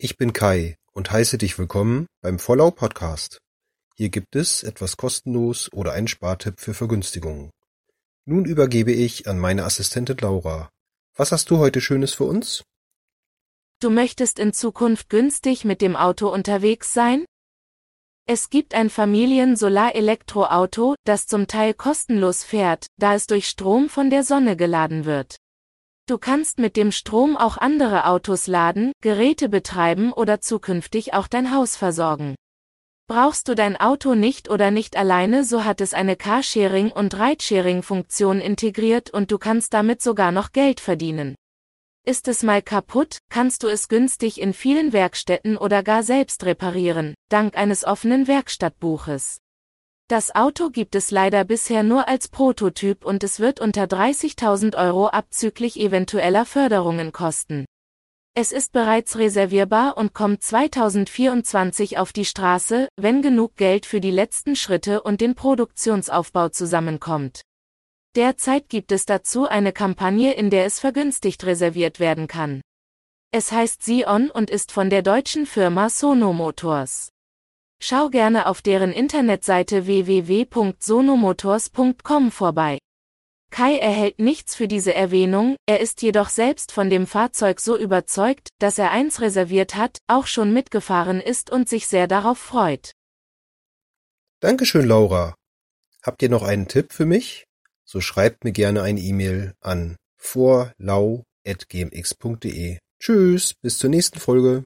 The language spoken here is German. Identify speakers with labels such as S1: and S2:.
S1: Ich bin Kai und heiße dich willkommen beim Vollau Podcast. Hier gibt es etwas kostenlos oder einen Spartipp für Vergünstigungen. Nun übergebe ich an meine Assistentin Laura. Was hast du heute Schönes für uns?
S2: Du möchtest in Zukunft günstig mit dem Auto unterwegs sein? Es gibt ein Familien-Solar-Elektroauto, das zum Teil kostenlos fährt, da es durch Strom von der Sonne geladen wird. Du kannst mit dem Strom auch andere Autos laden, Geräte betreiben oder zukünftig auch dein Haus versorgen. Brauchst du dein Auto nicht oder nicht alleine, so hat es eine Carsharing- und Ridesharing-Funktion integriert und du kannst damit sogar noch Geld verdienen. Ist es mal kaputt, kannst du es günstig in vielen Werkstätten oder gar selbst reparieren, dank eines offenen Werkstattbuches. Das Auto gibt es leider bisher nur als Prototyp und es wird unter 30.000 Euro abzüglich eventueller Förderungen kosten. Es ist bereits reservierbar und kommt 2024 auf die Straße, wenn genug Geld für die letzten Schritte und den Produktionsaufbau zusammenkommt. Derzeit gibt es dazu eine Kampagne, in der es vergünstigt reserviert werden kann. Es heißt Sion und ist von der deutschen Firma Sono Motors. Schau gerne auf deren Internetseite www.sonomotors.com vorbei. Kai erhält nichts für diese Erwähnung, er ist jedoch selbst von dem Fahrzeug so überzeugt, dass er eins reserviert hat, auch schon mitgefahren ist und sich sehr darauf freut.
S1: Dankeschön, Laura. Habt ihr noch einen Tipp für mich? So schreibt mir gerne eine E-Mail an vorlau.gmx.de. Tschüss, bis zur nächsten Folge.